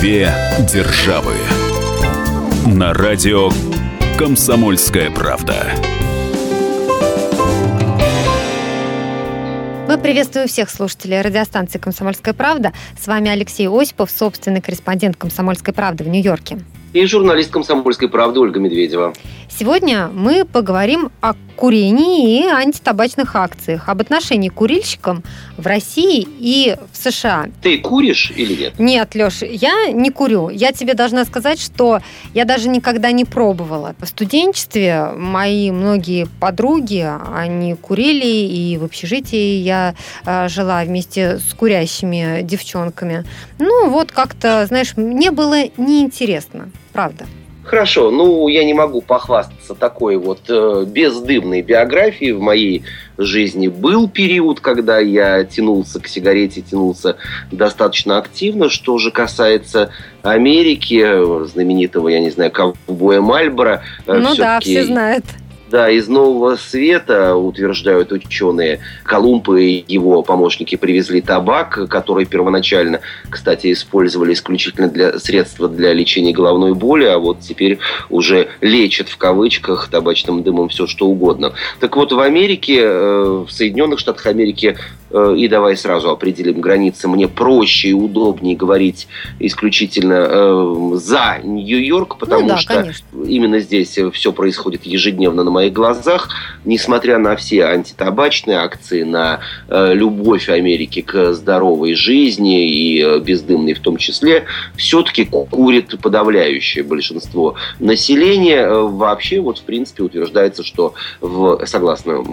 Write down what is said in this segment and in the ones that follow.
Две державы. На радио Комсомольская правда. Мы приветствуем всех слушателей радиостанции «Комсомольская правда». С вами Алексей Осипов, собственный корреспондент «Комсомольской правды» в Нью-Йорке. И журналист «Комсомольской правды» Ольга Медведева. Сегодня мы поговорим о курении и антитабачных акциях, об отношении к курильщикам в России и в США. Ты куришь или нет? Нет, Леш, я не курю. Я тебе должна сказать, что я даже никогда не пробовала. В студенчестве мои многие подруги, они курили, и в общежитии я э, жила вместе с курящими девчонками. Ну, вот как-то, знаешь, мне было неинтересно, правда. Хорошо, ну я не могу похвастаться такой вот э, бездымной биографией в моей жизни. Был период, когда я тянулся к сигарете, тянулся достаточно активно. Что же касается Америки, знаменитого, я не знаю, ковбоя Мальбора. Э, ну да, все знают. Да, из Нового Света, утверждают ученые, Колумб и его помощники привезли табак, который первоначально, кстати, использовали исключительно для средства для лечения головной боли, а вот теперь уже лечат в кавычках табачным дымом все что угодно. Так вот, в Америке, э, в Соединенных Штатах Америки и давай сразу определим границы. Мне проще и удобнее говорить исключительно э, за Нью-Йорк, потому ну, да, что конечно. именно здесь все происходит ежедневно на моих глазах. Несмотря на все антитабачные акции, на э, любовь Америки к здоровой жизни и э, бездымной в том числе, все-таки курит подавляющее большинство населения. Э, вообще, вот в принципе утверждается, что в, согласно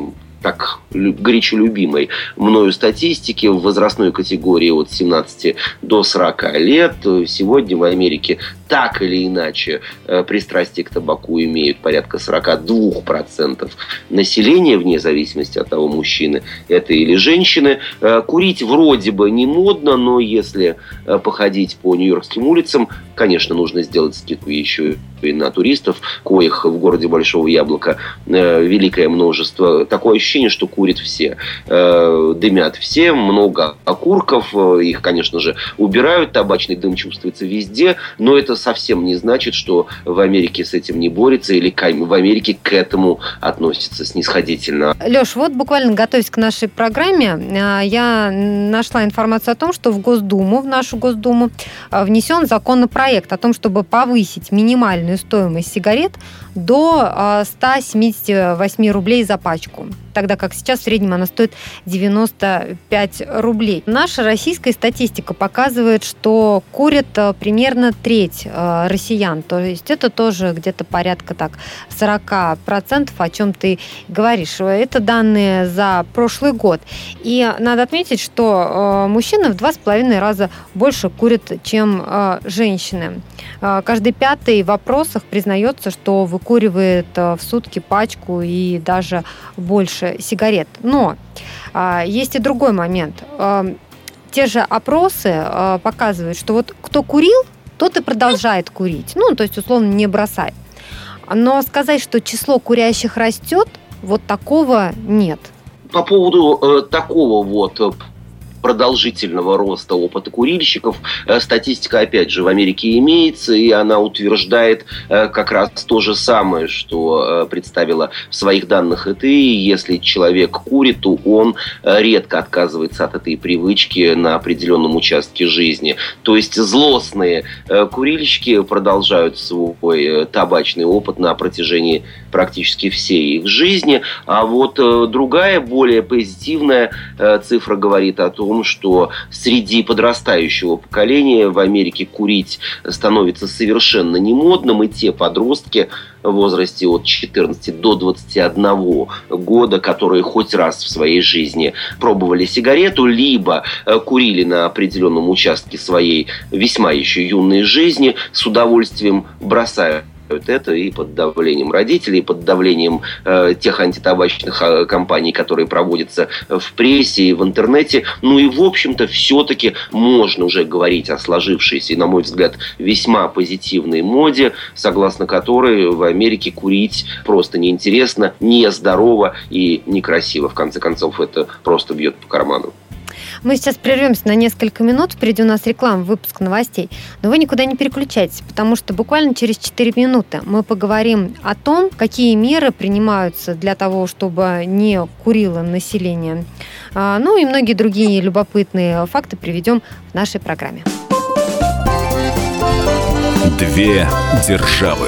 так горячо любимой мною статистики в возрастной категории от 17 до 40 лет. Сегодня в Америке так или иначе э, пристрастие к табаку имеют порядка 42% населения, вне зависимости от того, мужчины это или женщины. Э, курить вроде бы не модно, но если э, походить по нью-йоркским улицам, конечно, нужно сделать скидку еще и на туристов, коих в городе Большого Яблока великое множество. Такое ощущение, что курят все. Дымят все, много окурков, их, конечно же, убирают, табачный дым чувствуется везде, но это совсем не значит, что в Америке с этим не борется или в Америке к этому относится снисходительно. Леш, вот буквально готовясь к нашей программе, а, я нашла информацию о том, что в Госдуму, в нашу Госдуму, а, внесен законопроект о том, чтобы повысить минимальную стоимость сигарет до 178 а, рублей за пачку тогда как сейчас в среднем она стоит 95 рублей. Наша российская статистика показывает, что курят э, примерно треть э, россиян, то есть это тоже где-то порядка так 40%, о чем ты говоришь. Это данные за прошлый год. И надо отметить, что мужчины в два с половиной раза больше курят, чем женщины. Каждый пятый в вопросах признается, что выкуривает в сутки пачку и даже больше сигарет. Но а, есть и другой момент. А, те же опросы а, показывают, что вот кто курил, тот и продолжает курить. Ну, то есть, условно, не бросает. Но сказать, что число курящих растет, вот такого нет. По поводу э, такого вот продолжительного роста опыта курильщиков. Э, статистика, опять же, в Америке имеется, и она утверждает э, как раз то же самое, что э, представила в своих данных и ты. Если человек курит, то он редко отказывается от этой привычки на определенном участке жизни. То есть злостные курильщики продолжают свой табачный опыт на протяжении практически всей их жизни. А вот другая, более позитивная цифра говорит о том, том, что среди подрастающего поколения в Америке курить становится совершенно не модным, и те подростки в возрасте от 14 до 21 года, которые хоть раз в своей жизни пробовали сигарету, либо э, курили на определенном участке своей весьма еще юной жизни, с удовольствием бросают это и под давлением родителей, и под давлением э, тех антитабачных э, компаний, которые проводятся в прессе и в интернете. Ну и, в общем-то, все-таки можно уже говорить о сложившейся, и, на мой взгляд, весьма позитивной моде, согласно которой в Америке курить просто неинтересно, нездорово и некрасиво. В конце концов, это просто бьет по карману. Мы сейчас прервемся на несколько минут. Впереди у нас реклама, выпуск новостей. Но вы никуда не переключайтесь, потому что буквально через 4 минуты мы поговорим о том, какие меры принимаются для того, чтобы не курило население. А, ну и многие другие любопытные факты приведем в нашей программе. Две державы.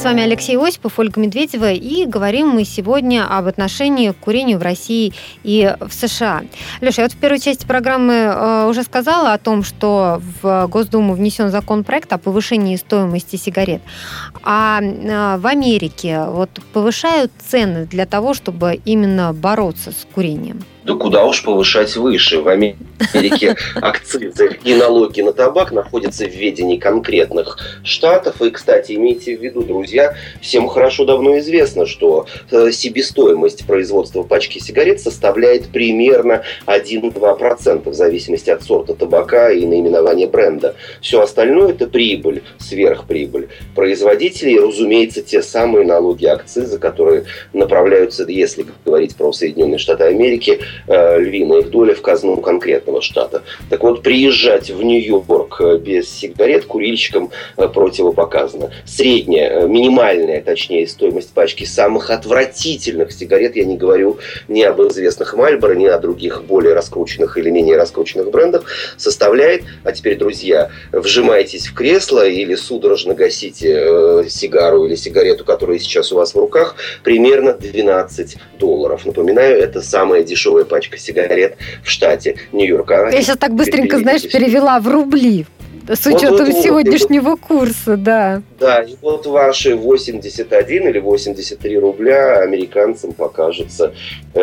С вами Алексей Осипов, Ольга Медведева, и говорим мы сегодня об отношении к курению в России и в США. Леша, я вот в первой части программы э, уже сказала о том, что в Госдуму внесен законопроект о повышении стоимости сигарет. А э, в Америке вот повышают цены для того, чтобы именно бороться с курением? Да куда уж повышать выше. В Америке акцизы и налоги на табак находятся в ведении конкретных штатов. И, кстати, имейте в виду, друзья, всем хорошо давно известно, что э, себестоимость производства пачки сигарет составляет примерно 1-2% в зависимости от сорта табака и наименования бренда. Все остальное – это прибыль, сверхприбыль производителей. И, разумеется, те самые налоги, акцизы, которые направляются, если говорить про Соединенные Штаты Америки, львиная их доля в казну конкретного штата. Так вот, приезжать в Нью-Йорк э, без сигарет курильщикам э, противопоказано. Средняя, минимальная, точнее, стоимость пачки самых отвратительных сигарет, я не говорю ни об известных Мальборо, ни о других более раскрученных или менее раскрученных брендах, составляет, а теперь, друзья, вжимайтесь в кресло или судорожно гасите сигару или сигарету, которая сейчас у вас в руках, примерно 12 долларов. Напоминаю, это самая дешевая первая пачка сигарет в штате Нью-Йорка. Я сейчас так быстренько, знаешь, перевела в рубли. С учетом вот, вот, сегодняшнего вот, курса, да. Да, и вот ваши 81 или 83 рубля американцам покажутся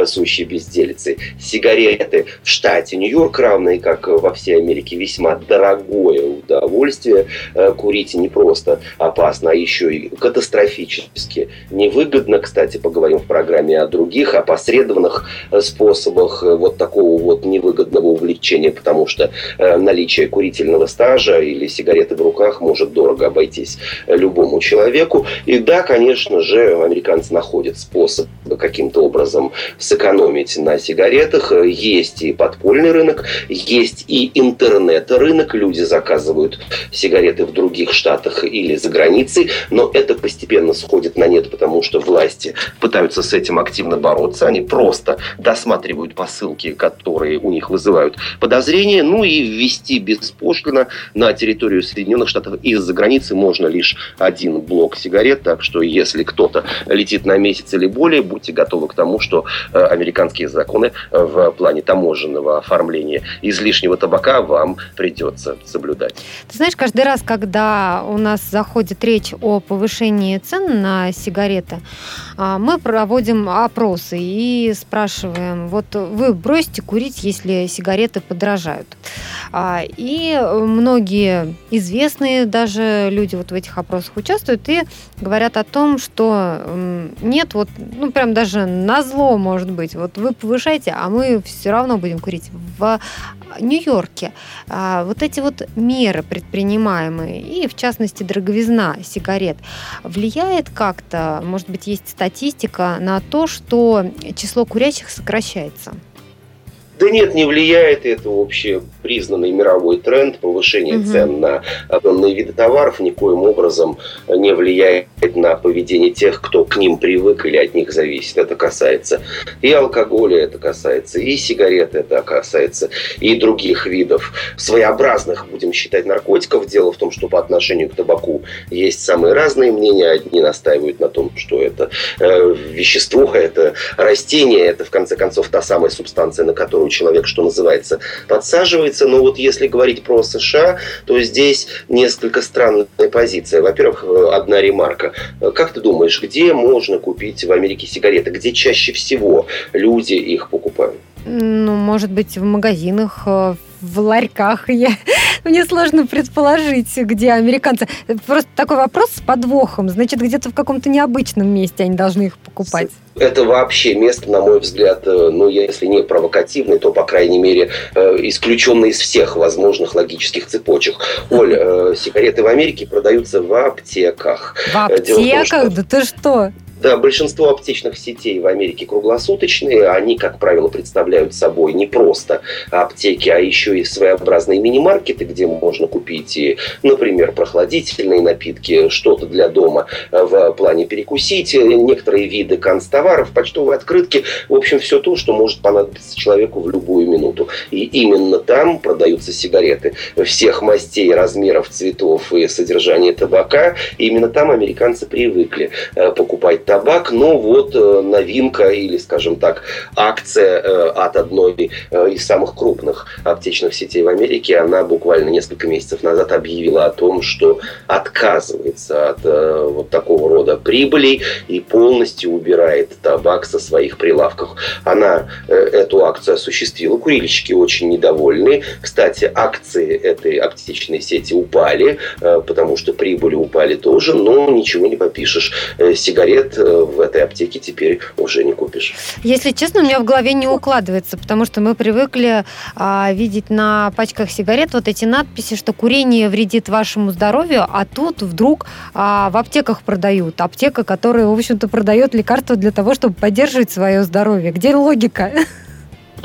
сущей безделицей. Сигареты в штате Нью-Йорк, равные как во всей Америке, весьма дорогое удовольствие. Э, курить не просто опасно, а еще и катастрофически невыгодно. Кстати, поговорим в программе о других опосредованных э, способах э, вот такого вот невыгодного увлечения, потому что э, наличие курительного стажа или сигареты в руках может дорого обойтись любому человеку. И да, конечно же, американцы находят способ каким-то образом сэкономить на сигаретах. Есть и подпольный рынок, есть и интернет-рынок. Люди заказывают сигареты в других штатах или за границей, но это постепенно сходит на нет, потому что власти пытаются с этим активно бороться. Они просто досматривают посылки, которые у них вызывают подозрения, ну и ввести беспошлино на территорию Соединенных Штатов из-за границы можно лишь один блок сигарет, так что если кто-то летит на месяц или более, будьте готовы к тому, что американские законы в плане таможенного оформления излишнего табака вам придется соблюдать. Ты знаешь, каждый раз, когда у нас заходит речь о повышении цен на сигареты, а, мы проводим опросы и спрашиваем, вот вы бросите курить, если сигареты подорожают. А, и многие известные даже люди вот в этих опросах участвуют и говорят о том, что нет, вот, ну, прям даже на зло, может быть, вот вы повышаете, а мы все равно будем курить. В Нью-Йорке а, вот эти вот меры предпринимаемые, и в частности дороговизна сигарет, влияет как-то, может быть, есть статистика на то, что число курящих сокращается? Да нет, не влияет. Это общепризнанный мировой тренд повышения угу. цен на определенные виды товаров никоим образом не влияет на поведение тех, кто к ним привык или от них зависит. Это касается и алкоголя, это касается и сигарет, это касается и других видов своеобразных, будем считать, наркотиков. Дело в том, что по отношению к табаку есть самые разные мнения. Одни настаивают на том, что это э, вещество, это растение, это в конце концов та самая субстанция, на которую человек, что называется, подсаживается. Но вот если говорить про США, то здесь несколько странная позиция. Во-первых, э, одна ремарка. Как ты думаешь, где можно купить в Америке сигареты? Где чаще всего люди их покупают? Ну, может быть, в магазинах, э, в ларьках. Я... Мне сложно предположить, где американцы. Просто такой вопрос с подвохом. Значит, где-то в каком-то необычном месте они должны их покупать. Это вообще место, на мой взгляд, э, ну, если не провокативный, то, по крайней мере, э, исключенный из всех возможных логических цепочек. Оль, сигареты в Америке продаются в аптеках. В аптеках? Том, что... Да ты что? Да, большинство аптечных сетей в Америке круглосуточные. Они, как правило, представляют собой не просто аптеки, а еще и своеобразные мини-маркеты, где можно купить, и, например, прохладительные напитки, что-то для дома в плане перекусить, некоторые виды канцтоваров, почтовые открытки. В общем, все то, что может понадобиться человеку в любую минуту. И именно там продаются сигареты всех мастей, размеров, цветов и содержания табака. И именно там американцы привыкли э, покупать табак, но вот э, новинка или, скажем так, акция э, от одной э, из самых крупных аптечных сетей в Америке, она буквально несколько месяцев назад объявила о том, что отказывается от вот такого рода прибылей и полностью убирает табак со своих прилавков. Она эту акцию осуществила. Курильщики очень недовольны. Кстати, акции этой аптечной сети упали, потому что прибыли упали тоже, но ничего не попишешь. Сигарет в этой аптеке теперь уже не купишь. Если честно, у меня в голове не укладывается, потому что мы привыкли а, видеть на пачках сигарет вот эти надписи, что курение вредит вашему здоровью, а тут вдруг а, в аптеках продают. Аптека, которая, в общем-то, продает лекарства для того, чтобы поддерживать свое здоровье. Где логика?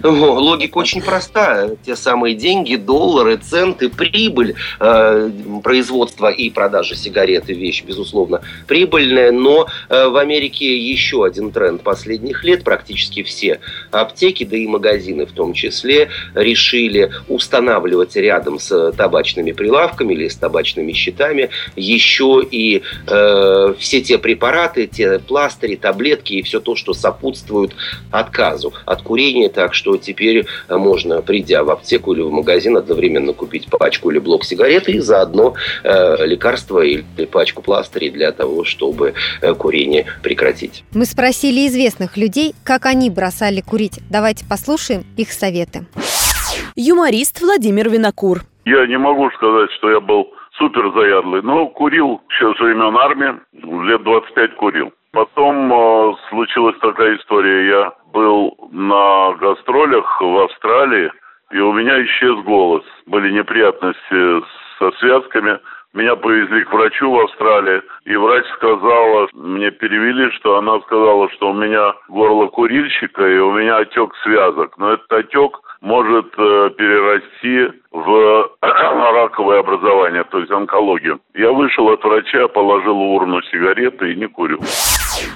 Логика очень простая. Те самые деньги, доллары, центы, прибыль э, производства и продажи сигареты вещь, безусловно, прибыльная. Но э, в Америке еще один тренд последних лет. Практически все аптеки, да и магазины в том числе, решили устанавливать рядом с табачными прилавками или с табачными щитами еще и э, все те препараты, те пластыри, таблетки и все то, что сопутствует отказу от курения. Так что что теперь э, можно, придя в аптеку или в магазин, одновременно купить пачку или блок сигарет и заодно э, лекарство или пачку пластырей для того, чтобы э, курение прекратить. Мы спросили известных людей, как они бросали курить. Давайте послушаем их советы. Юморист Владимир Винокур. Я не могу сказать, что я был супер заядлый, но курил еще с времен армии, лет 25 курил. Потом э, случилась такая история. Я был на гастролях в Австралии, и у меня исчез голос. Были неприятности со связками. Меня повезли к врачу в Австралии, и врач сказала, мне перевели, что она сказала, что у меня горло курильщика, и у меня отек связок. Но этот отек может э, перерасти в раковое образование, то есть онкологию. Я вышел от врача, положил в урну сигареты и не курю.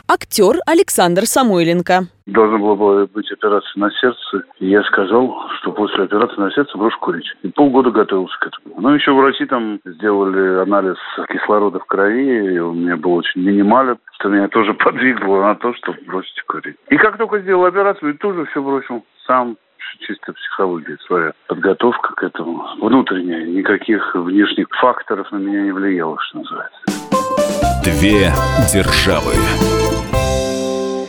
Актер Александр Самойленко. Должна была быть операция на сердце. Я сказал, что после операции на сердце брошу курить. И полгода готовился к этому. Ну, еще врачи там сделали анализ кислорода в крови, и у меня был очень минимален, что меня тоже подвигло на то, чтобы бросить курить. И как только сделал операцию, и тоже все бросил сам чисто психология своя, подготовка к этому внутренняя. Никаких внешних факторов на меня не влияло, что называется. Две державы.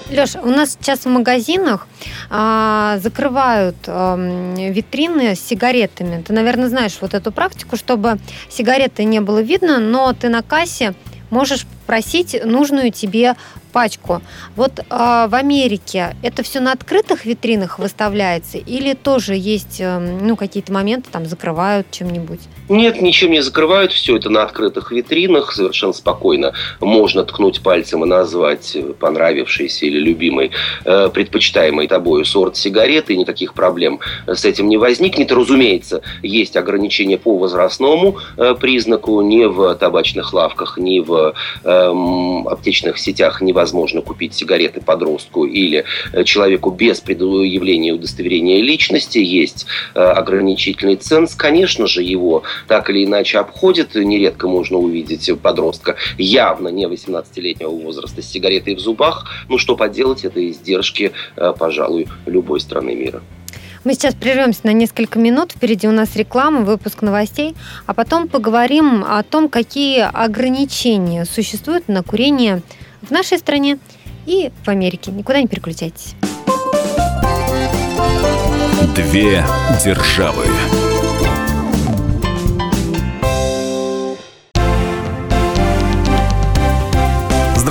Леша, у нас сейчас в магазинах а, закрывают а, витрины с сигаретами. Ты, наверное, знаешь вот эту практику, чтобы сигареты не было видно, но ты на кассе можешь просить нужную тебе пачку. Вот э, в Америке это все на открытых витринах выставляется или тоже есть э, ну, какие-то моменты, там закрывают чем-нибудь? Нет, ничем не закрывают, все это на открытых витринах, совершенно спокойно. Можно ткнуть пальцем и назвать понравившийся или любимый, э, предпочитаемый тобой сорт сигареты, никаких проблем с этим не возникнет. Разумеется, есть ограничения по возрастному э, признаку, ни в табачных лавках, ни в э, аптечных сетях невозможно купить сигареты подростку или человеку без предъявления удостоверения личности. Есть э, ограничительный ценз. Конечно же, его так или иначе обходит. Нередко можно увидеть подростка явно не 18-летнего возраста с сигаретой в зубах. Ну, что поделать, это издержки, э, пожалуй, любой страны мира. Мы сейчас прервемся на несколько минут. Впереди у нас реклама, выпуск новостей. А потом поговорим о том, какие ограничения существуют на курение в нашей стране и в Америке. Никуда не переключайтесь. Две державы.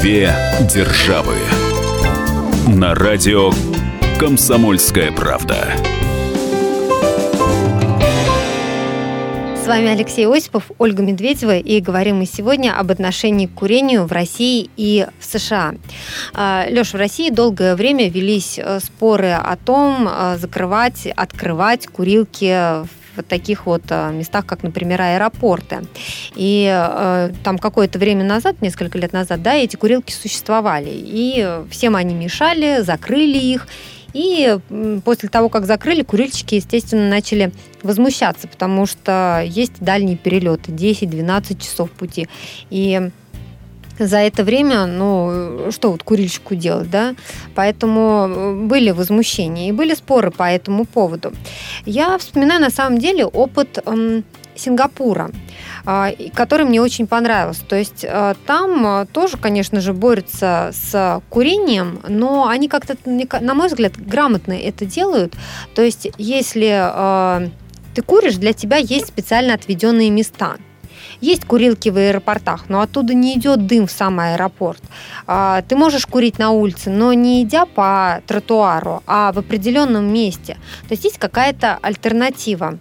Две державы. На радио Комсомольская правда. С вами Алексей Осипов, Ольга Медведева, и говорим мы сегодня об отношении к курению в России и в США. А, Леша, в России долгое время велись э, споры о том, э, закрывать, открывать курилки в в таких вот э, местах, как, например, аэропорты. И э, там какое-то время назад, несколько лет назад, да, эти курилки существовали. И всем они мешали, закрыли их. И после того, как закрыли, курильщики, естественно, начали возмущаться, потому что есть дальние перелеты, 10-12 часов пути. И за это время, ну, что вот курильщику делать, да? Поэтому э, были возмущения и были споры по этому поводу. Я вспоминаю на самом деле опыт эм, Сингапура, э, который мне очень понравился. То есть э, там э, тоже, конечно же, борются с курением, но они как-то, на мой взгляд, грамотно это делают. То есть если ты куришь, для тебя есть специально отведенные места – есть курилки в аэропортах, но оттуда не идет дым в сам аэропорт. А, ты можешь курить на улице, но не идя по тротуару, а в определенном месте. То есть есть какая-то альтернатива.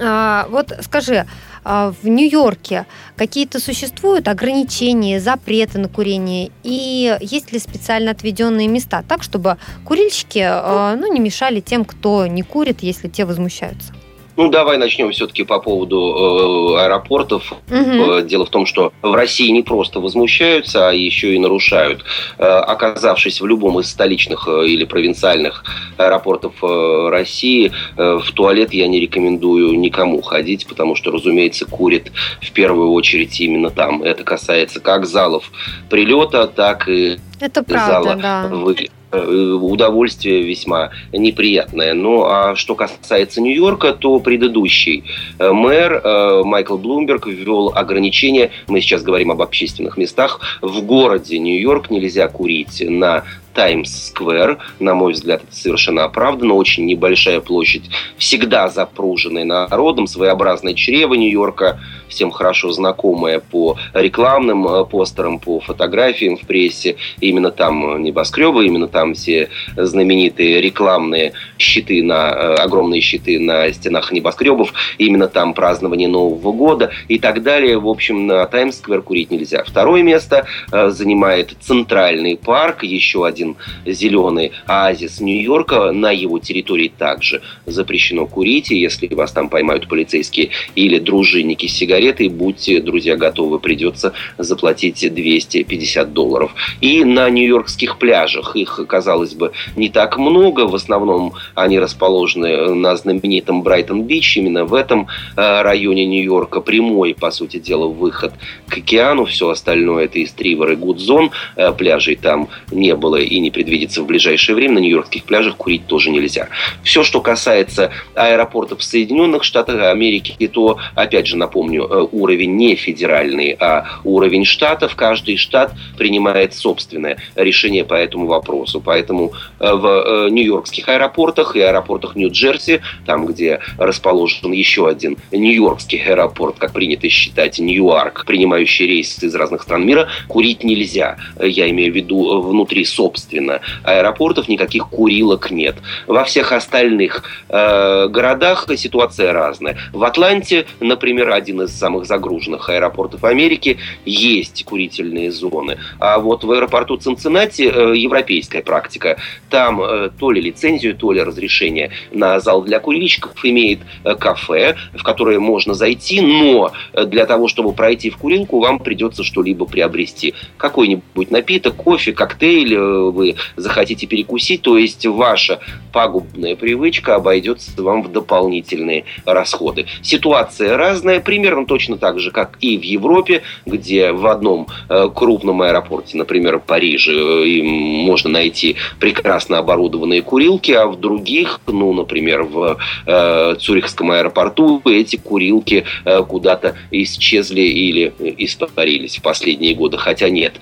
А, вот скажи, а, в Нью-Йорке какие-то существуют ограничения, запреты на курение? И есть ли специально отведенные места так, чтобы курильщики ну, не мешали тем, кто не курит, если те возмущаются? Ну, давай начнем все-таки по поводу э, аэропортов. Угу. Дело в том, что в России не просто возмущаются, а еще и нарушают. Э, оказавшись в любом из столичных э, или провинциальных аэропортов э, России, э, в туалет я не рекомендую никому ходить, потому что, разумеется, курит в первую очередь именно там. Это касается как залов прилета, так и Это правда, зала да. выгляда. Э, удовольствие весьма неприятное. Ну, а что касается Нью-Йорка, то предыдущий э, мэр э, Майкл Блумберг ввел ограничения, мы сейчас говорим об общественных местах, в городе Нью-Йорк нельзя курить на Таймс-сквер, на мой взгляд, это совершенно оправданно, очень небольшая площадь, всегда запруженная народом, своеобразное чрево Нью-Йорка, всем хорошо знакомое по рекламным э, постерам, по фотографиям в прессе. Именно там небоскребы, именно там все знаменитые рекламные щиты на э, огромные щиты на стенах небоскребов, именно там празднование Нового года и так далее. В общем, на Таймс-сквер курить нельзя. Второе место э, занимает Центральный парк, еще один зеленый оазис Нью-Йорка, на его территории также запрещено курить, и если вас там поймают полицейские или дружинники с сигаретами, сигареты, будьте, друзья, готовы, придется заплатить 250 долларов. И на нью-йоркских пляжах их, казалось бы, не так много. В основном они расположены на знаменитом Брайтон-Бич. Именно в этом э, районе Нью-Йорка прямой, по сути дела, выход к океану. Все остальное это Истривер и Гудзон. Э, пляжей там не было и не предвидится в ближайшее время. На нью-йоркских пляжах курить тоже нельзя. Все, что касается аэропортов в Соединенных Штатах Америки, то, опять же, напомню, уровень не федеральный, а уровень штатов. Каждый штат принимает собственное решение по этому вопросу. Поэтому э, в нью-йоркских аэропортах и аэропортах Нью-Джерси, там, где расположен еще один нью-йоркский аэропорт, как принято считать, Ньюарк, принимающий рейсы из разных стран мира, курить нельзя. Я имею в виду внутри, собственно, аэропортов никаких курилок нет. Во всех остальных э, городах ситуация разная. В Атланте, например, один из самых загруженных аэропортов Америки, есть курительные зоны. А вот в аэропорту Цинциннати э, европейская практика. Там э, то ли лицензию, то ли разрешение на зал для курильщиков имеет э, кафе, в которое можно зайти, но э, для того, чтобы пройти в курилку, вам придется что-либо приобрести. Какой-нибудь напиток, кофе, коктейль э, вы захотите перекусить, то есть ваша пагубная привычка обойдется вам в дополнительные расходы. Ситуация разная, примерно точно так же, как и в Европе, где в одном э, крупном аэропорте, например, в Париже, э, можно найти прекрасно оборудованные курилки, а в других, ну, например, в э, Цюрихском аэропорту эти курилки куда-то исчезли или испарились в последние годы. Хотя нет,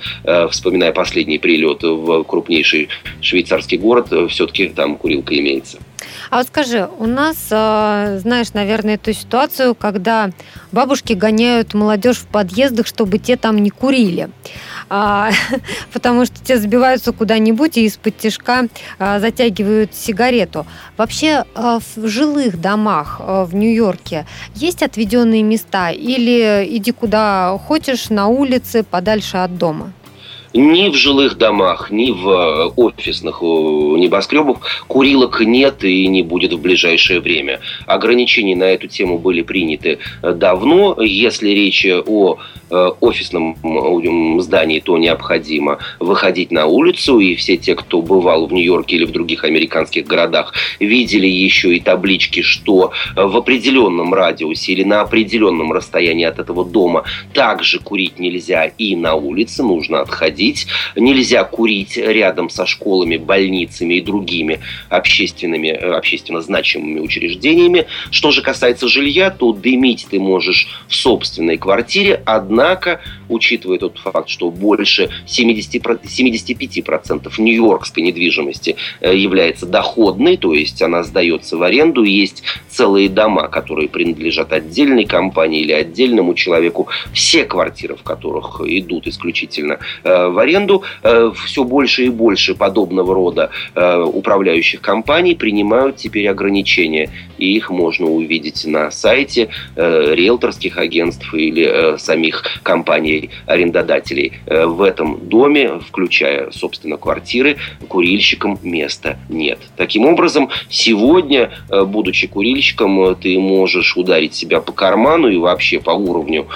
вспоминая последний прилет в крупнейший швейцарский город, все-таки там курилка имеется. А вот скажи, у нас, знаешь, наверное, эту ситуацию, когда бабушки гоняют молодежь в подъездах, чтобы те там не курили. А, потому что те забиваются куда-нибудь и из-под тяжка а, затягивают сигарету. Вообще а, в жилых домах в Нью-Йорке есть отведенные места или иди куда хочешь на улице подальше от дома? Ни в жилых домах, ни в э, офисных небоскребах курилок нет и не будет в ближайшее время. Ограничения на эту тему были приняты э, давно. Если речь о Э, офисном здании, то необходимо выходить на улицу. И все те, кто бывал в Нью-Йорке или в других американских городах, видели еще и таблички, что в определенном радиусе или на определенном расстоянии от этого дома также курить нельзя и на улице, нужно отходить. Нельзя курить рядом со школами, больницами и другими общественными, э, общественно значимыми учреждениями. Что же касается жилья, то дымить ты можешь в собственной квартире, одна Однако, учитывая тот факт, что больше 70, 75% нью-йоркской недвижимости э, является доходной, то есть она сдается в аренду, есть целые дома, которые принадлежат отдельной компании или отдельному человеку, все квартиры, в которых идут исключительно э, в аренду, э, все больше и больше подобного рода управляющих компаний принимают теперь ограничения, и их можно увидеть на сайте риэлторских агентств или самих компаний-арендодателей. Э, в этом доме, включая, собственно, квартиры, курильщикам места нет. Таким образом, сегодня, э, будучи курильщиком, э, ты можешь ударить себя по карману и вообще по уровню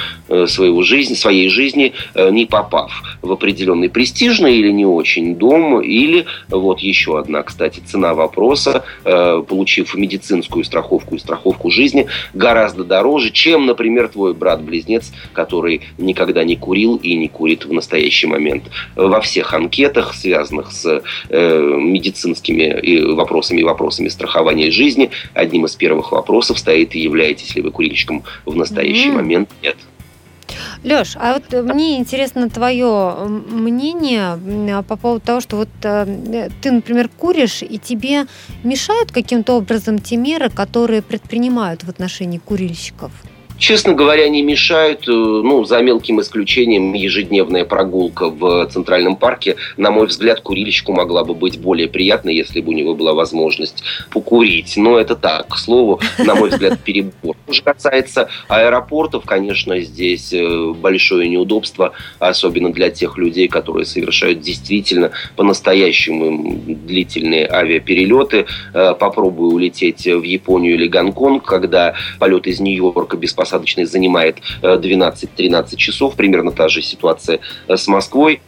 своего жизни, своей жизни, не попав в определенный престижный или не очень дом, или вот еще одна, кстати, цена вопроса, получив медицинскую страховку и страховку жизни, гораздо дороже, чем, например, твой брат-близнец, который никогда не курил и не курит в настоящий момент. Во всех анкетах, связанных с э, медицинскими вопросами и вопросами страхования жизни, одним из первых вопросов стоит, являетесь ли вы курильщиком в настоящий mm-hmm. момент? Нет. Леш, а вот мне интересно твое мнение по поводу того, что вот э, ты, например, куришь, и тебе мешают каким-то образом те меры, которые предпринимают в отношении курильщиков? Честно говоря, не мешают, э, ну, за мелким исключением, ежедневная прогулка в Центральном парке, на мой взгляд, курильщику могла бы быть более приятной, если бы у него была возможность покурить. Но это так, к слову, на мой взгляд, перебор. Что касается аэропортов, конечно, здесь э, большое неудобство, особенно для тех людей, которые совершают действительно по-настоящему длительные авиаперелеты. Э, попробую улететь в Японию или Гонконг, когда полет из Нью-Йорка без посадки посадочной занимает 12-13 часов. Примерно та же ситуация с Москвой.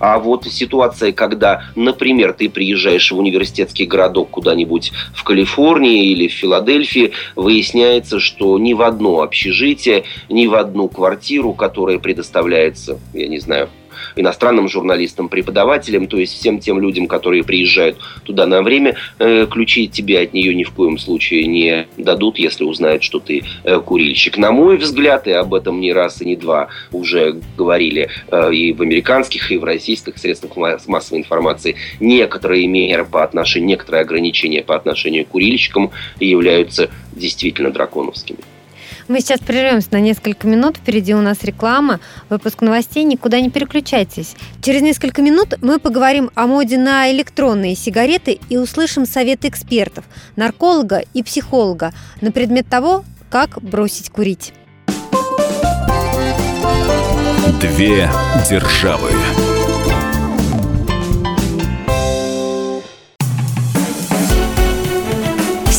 А вот ситуация, когда, например, ты приезжаешь в университетский городок куда-нибудь в Калифорнии или в Филадельфии, выясняется, что ни в одно общежитие, ни в одну квартиру, которая предоставляется, я не знаю, иностранным журналистам, преподавателям, то есть всем тем людям, которые приезжают туда на время, э, ключи тебе от нее ни в коем случае не дадут, если узнают, что ты э, курильщик. На мой взгляд, и об этом не раз и не два уже говорили э, и в американских, и в российских средствах массовой информации, некоторые меры по отношению, некоторые ограничения по отношению к курильщикам являются действительно драконовскими. Мы сейчас прервемся на несколько минут. Впереди у нас реклама, выпуск новостей. Никуда не переключайтесь. Через несколько минут мы поговорим о моде на электронные сигареты и услышим советы экспертов, нарколога и психолога на предмет того, как бросить курить. Две державы.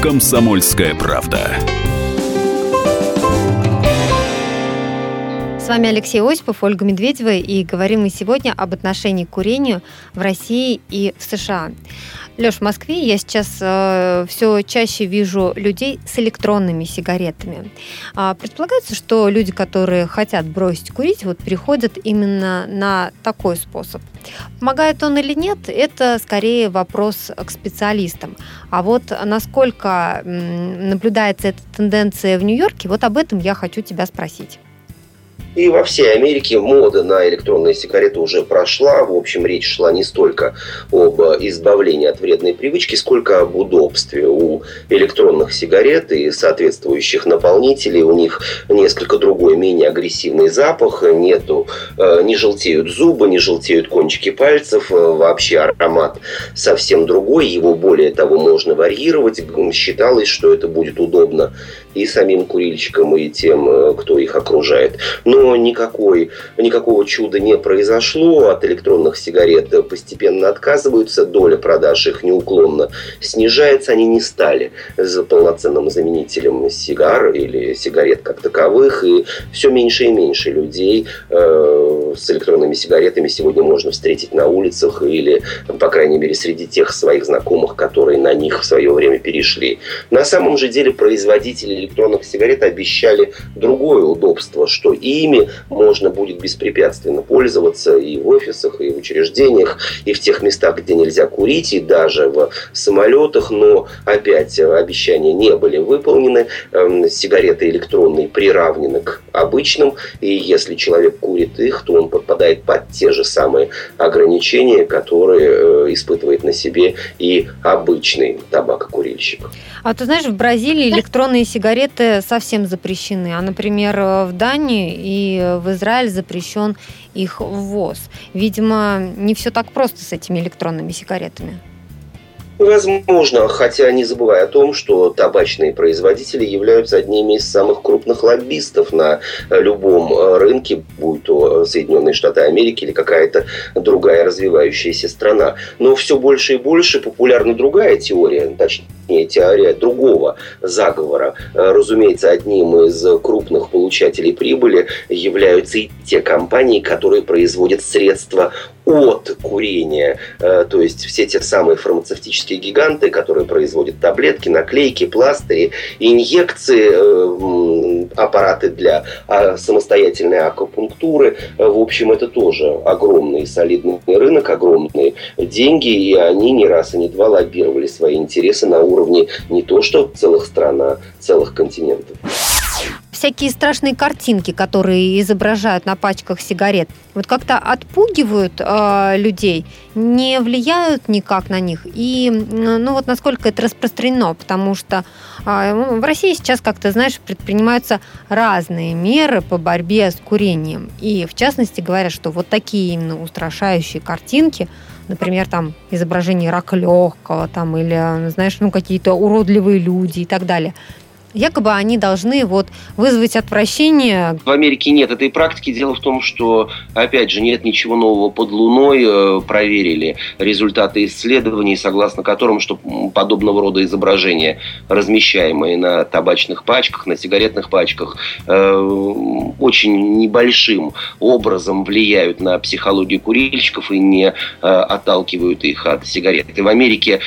«Комсомольская правда». С вами Алексей Осипов, Ольга Медведева, и говорим мы сегодня об отношении к курению в России и в США. Леш, в Москве я сейчас э, все чаще вижу людей с электронными сигаретами. А, предполагается, что люди, которые хотят бросить курить, вот переходят именно на такой способ. Помогает он или нет, это скорее вопрос к специалистам. А вот насколько м, наблюдается эта тенденция в Нью-Йорке, вот об этом я хочу тебя спросить. И во всей Америке мода на электронные сигареты уже прошла. В общем, речь шла не столько об избавлении от вредной привычки, сколько об удобстве. У электронных сигарет и соответствующих наполнителей у них несколько другой, менее агрессивный запах. Нету, э, не желтеют зубы, не желтеют кончики пальцев. Вообще аромат совсем другой. Его, более того, можно варьировать. Считалось, что это будет удобно и самим курильщикам, и тем, э, кто их окружает. Но никакой, никакого чуда не произошло. От электронных сигарет постепенно отказываются, доля продаж их неуклонно снижается. Они не стали за полноценным заменителем сигар или сигарет как таковых. И все меньше и меньше людей э, с электронными сигаретами сегодня можно встретить на улицах или, по крайней мере, среди тех своих знакомых, которые на них в свое время перешли. На самом же деле производители электронных сигарет обещали другое удобство, что ими можно будет беспрепятственно пользоваться и в офисах, и в учреждениях, и в тех местах, где нельзя курить, и даже в самолетах. Но опять обещания не были выполнены. Эм, сигареты электронные приравнены к обычным, и если человек курит их, то он подпадает под те же самые ограничения, которые э, испытывает на себе и обычный табакокурильщик. А ты знаешь, в Бразилии электронные сигареты совсем запрещены, а, например, в Дании и в Израиле запрещен их ввоз. Видимо, не все так просто с этими электронными сигаретами. Возможно, хотя не забывая о том, что табачные производители являются одними из самых крупных лоббистов на любом э, рынке, будь то Соединенные Штаты Америки или какая-то другая развивающаяся страна. Но все больше и больше популярна другая теория, точнее теория другого заговора. Э, разумеется, одним из крупных получателей прибыли являются и те компании, которые производят средства от курения. Э, то есть все те самые фармацевтические гиганты, которые производят таблетки, наклейки, пластыри, инъекции, э, аппараты для а, самостоятельной акупунктуры. Э, в общем, это тоже огромный солидный рынок, огромные деньги, и они не раз и не два лоббировали свои интересы на уровне не то что целых стран, а целых континентов. Всякие страшные картинки, которые изображают на пачках сигарет, вот как-то отпугивают э, людей, не влияют никак на них. И, ну вот насколько это распространено, потому что э, в России сейчас как-то, знаешь, предпринимаются разные меры по борьбе с курением. И в частности говорят, что вот такие именно устрашающие картинки – например, там изображение рака легкого, там, или, знаешь, ну, какие-то уродливые люди и так далее – якобы они должны вот вызвать отвращение. В Америке нет этой практики. Дело в том, что, опять же, нет ничего нового под Луной. Э, проверили результаты исследований, согласно которым, что подобного рода изображения, размещаемые на табачных пачках, на сигаретных пачках, э, очень небольшим образом влияют на психологию курильщиков и не э, отталкивают их от сигарет. И в Америке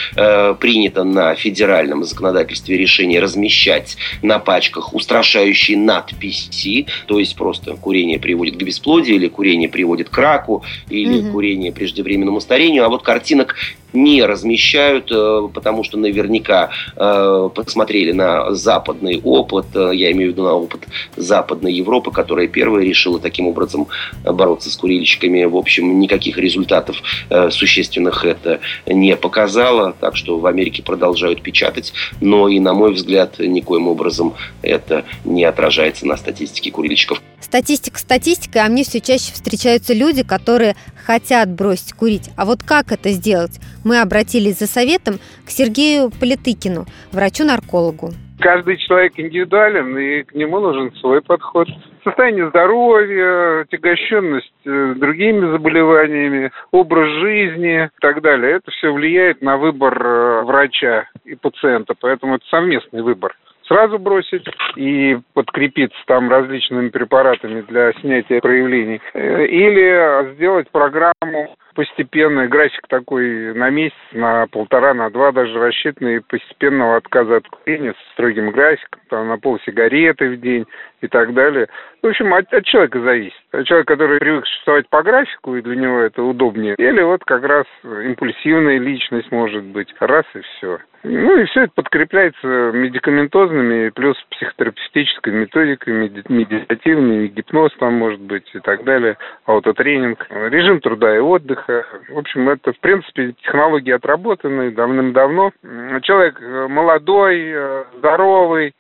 принято на федеральном законодательстве решение размещать на пачках устрашающие надписи, то есть просто курение приводит к бесплодию, или курение приводит к раку, или угу. курение преждевременному старению, а вот картинок не размещают, э, потому что наверняка э, посмотрели на западный опыт, э, я имею в виду на опыт Западной Европы, которая первая решила таким образом бороться с курильщиками. В общем, никаких результатов существенных это не показало, так что в Америке продолжают печатать, но и, на мой взгляд, никоим образом это не отражается на статистике курильщиков. Статистика статистика, а мне все чаще встречаются люди, которые хотят бросить курить. А вот как это сделать? Мы обратились за советом к Сергею Политыкину, врачу-наркологу. Каждый человек индивидуален, и к нему нужен свой подход. Состояние здоровья, отягощенность э, другими заболеваниями, образ жизни и так далее. Это все влияет на выбор э, врача и пациента, поэтому это совместный выбор сразу бросить и подкрепиться там различными препаратами для снятия проявлений. Э, или сделать программу постепенный график такой на месяц, на полтора, на два даже рассчитанный постепенного отказа от курения с строгим графиком, там, на пол сигареты в день и так далее. В общем, от, от человека зависит. От человека, который привык существовать по графику, и для него это удобнее. Или вот как раз импульсивная личность может быть. Раз и все. Ну и все это подкрепляется медикаментозными, плюс психотерапевтической методикой, медитативной, гипноз там может быть и так далее, аутотренинг, режим труда и отдыха. В общем, это, в принципе, технологии отработанные давным-давно. Человек э, молодой, э, здоровый,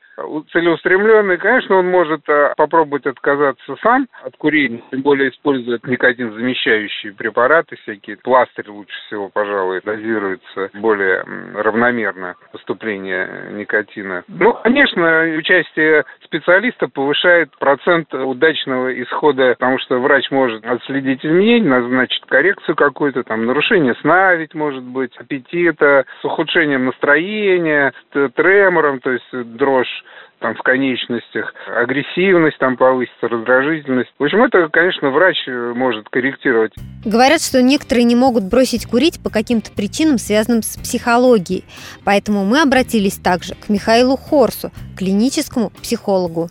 целеустремленный, конечно, он может э, попробовать отказаться сам от курения, тем более использует никотин замещающие препараты всякие. Пластырь лучше всего, пожалуй, дозируется более равномерно поступление никотина. Ну, конечно, участие специалиста повышает процент удачного исхода, потому что врач может отследить изменения, назначить коррекцию какую-то, там, нарушение сна ведь может быть, аппетита, с ухудшением настроения, с тремором, то есть дрожь там в конечностях, агрессивность там повысится, раздражительность. В общем, это, конечно, врач э, может корректировать. Говорят, что некоторые не могут бросить курить по каким-то причинам, связанным с психологией. Поэтому мы обратились также к Михаилу Хорсу, клиническому психологу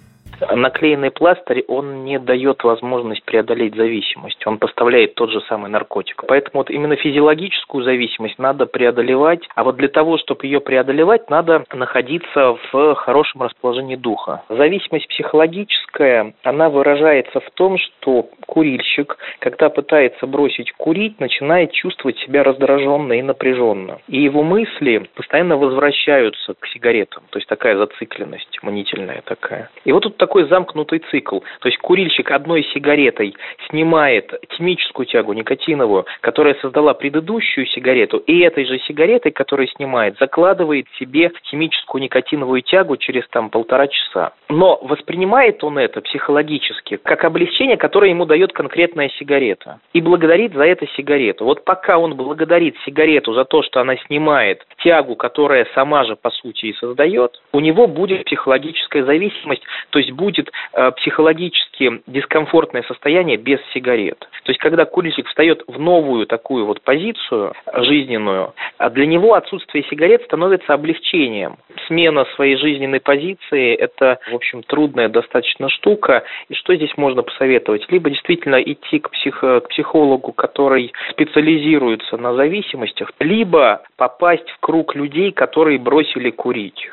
наклеенный пластырь, он не дает возможность преодолеть зависимость. Он поставляет тот же самый наркотик. Поэтому вот именно физиологическую зависимость надо преодолевать. А вот для того, чтобы ее преодолевать, надо находиться в хорошем расположении духа. Зависимость психологическая, она выражается в том, что курильщик, когда пытается бросить курить, начинает чувствовать себя раздраженно и напряженно. И его мысли постоянно возвращаются к сигаретам. То есть такая зацикленность манительная такая. И вот тут такой замкнутый цикл. То есть курильщик одной сигаретой снимает химическую тягу никотиновую, которая создала предыдущую сигарету, и этой же сигаретой, которую снимает, закладывает себе химическую никотиновую тягу через там полтора часа. Но воспринимает он это психологически как облегчение, которое ему дает конкретная сигарета. И благодарит за это сигарету. Вот пока он благодарит сигарету за то, что она снимает тягу, которая сама же по сути и создает, у него будет психологическая зависимость, то есть будет э, психологически дискомфортное состояние без сигарет. То есть, когда курильщик встает в новую такую вот позицию жизненную, а для него отсутствие сигарет становится облегчением. Смена своей жизненной позиции – это, в общем, трудная достаточно штука. И что здесь можно посоветовать? Либо действительно идти к, псих... к психологу, который специализируется на зависимостях, либо попасть в круг людей, которые бросили курить.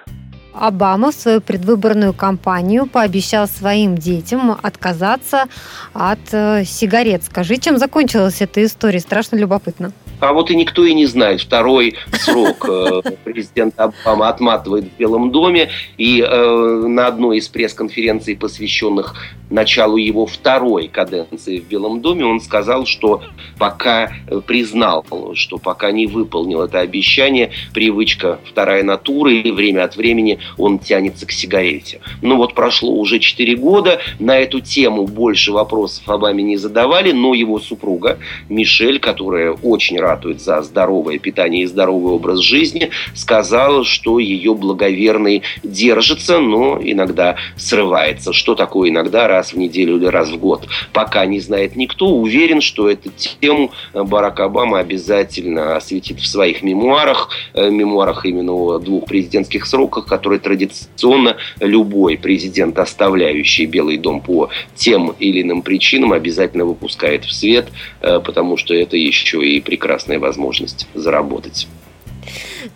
Обама в свою предвыборную кампанию пообещал своим детям отказаться от э, сигарет. Скажи, чем закончилась эта история? Страшно любопытно. А вот и никто и не знает. Второй срок э, президент Обама отматывает в Белом доме. И э, на одной из пресс-конференций, посвященных началу его второй каденции в Белом доме, он сказал, что пока э, признал, что пока не выполнил это обещание, привычка вторая натура, и время от времени он тянется к сигарете. Ну вот прошло уже 4 года, на эту тему больше вопросов Обаме не задавали, но его супруга Мишель, которая очень ратует за здоровое питание и здоровый образ жизни, сказала, что ее благоверный держится, но иногда срывается. Что такое иногда раз в неделю или раз в год? Пока не знает никто. Уверен, что эту тему Барак Обама обязательно осветит в своих мемуарах, э, мемуарах именно о двух президентских сроках, которые традиционно любой президент, оставляющий Белый дом по тем или иным причинам, обязательно выпускает в свет, э, потому что это еще и прекрасно прекрасная возможность заработать.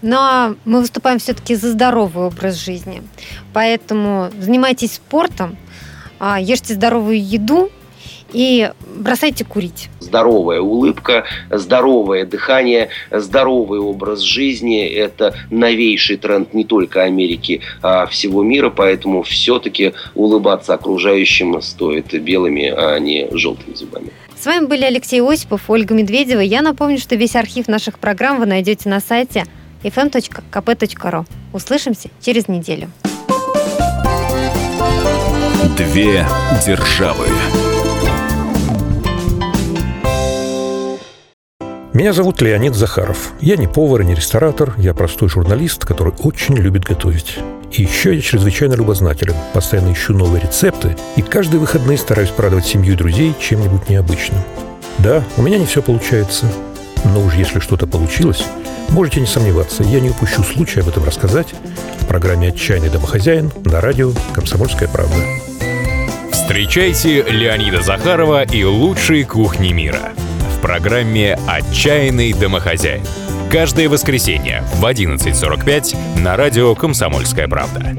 Но мы выступаем все-таки за здоровый образ жизни. Поэтому занимайтесь спортом, а, ешьте здоровую еду и бросайте курить. Здоровая улыбка, здоровое дыхание, здоровый образ жизни – это новейший тренд не только Америки, а всего мира, поэтому все-таки улыбаться окружающим стоит белыми, а не желтыми зубами. С вами были Алексей Осипов, Ольга Медведева. Я напомню, что весь архив наших программ вы найдете на сайте fm.kp.ru. Услышимся через неделю. Две державы. Меня зовут Леонид Захаров. Я не повар и не ресторатор, я простой журналист, который очень любит готовить. И еще я чрезвычайно любознателен, постоянно ищу новые рецепты и каждые выходные стараюсь порадовать семью и друзей чем-нибудь необычным. Да, у меня не все получается, но уж если что-то получилось, можете не сомневаться, я не упущу случая об этом рассказать в программе «Отчаянный домохозяин» на радио «Комсомольская правда». Встречайте Леонида Захарова и лучшие кухни мира в программе «Отчаянный домохозяин» Каждое воскресенье в 11.45 на радио «Комсомольская правда».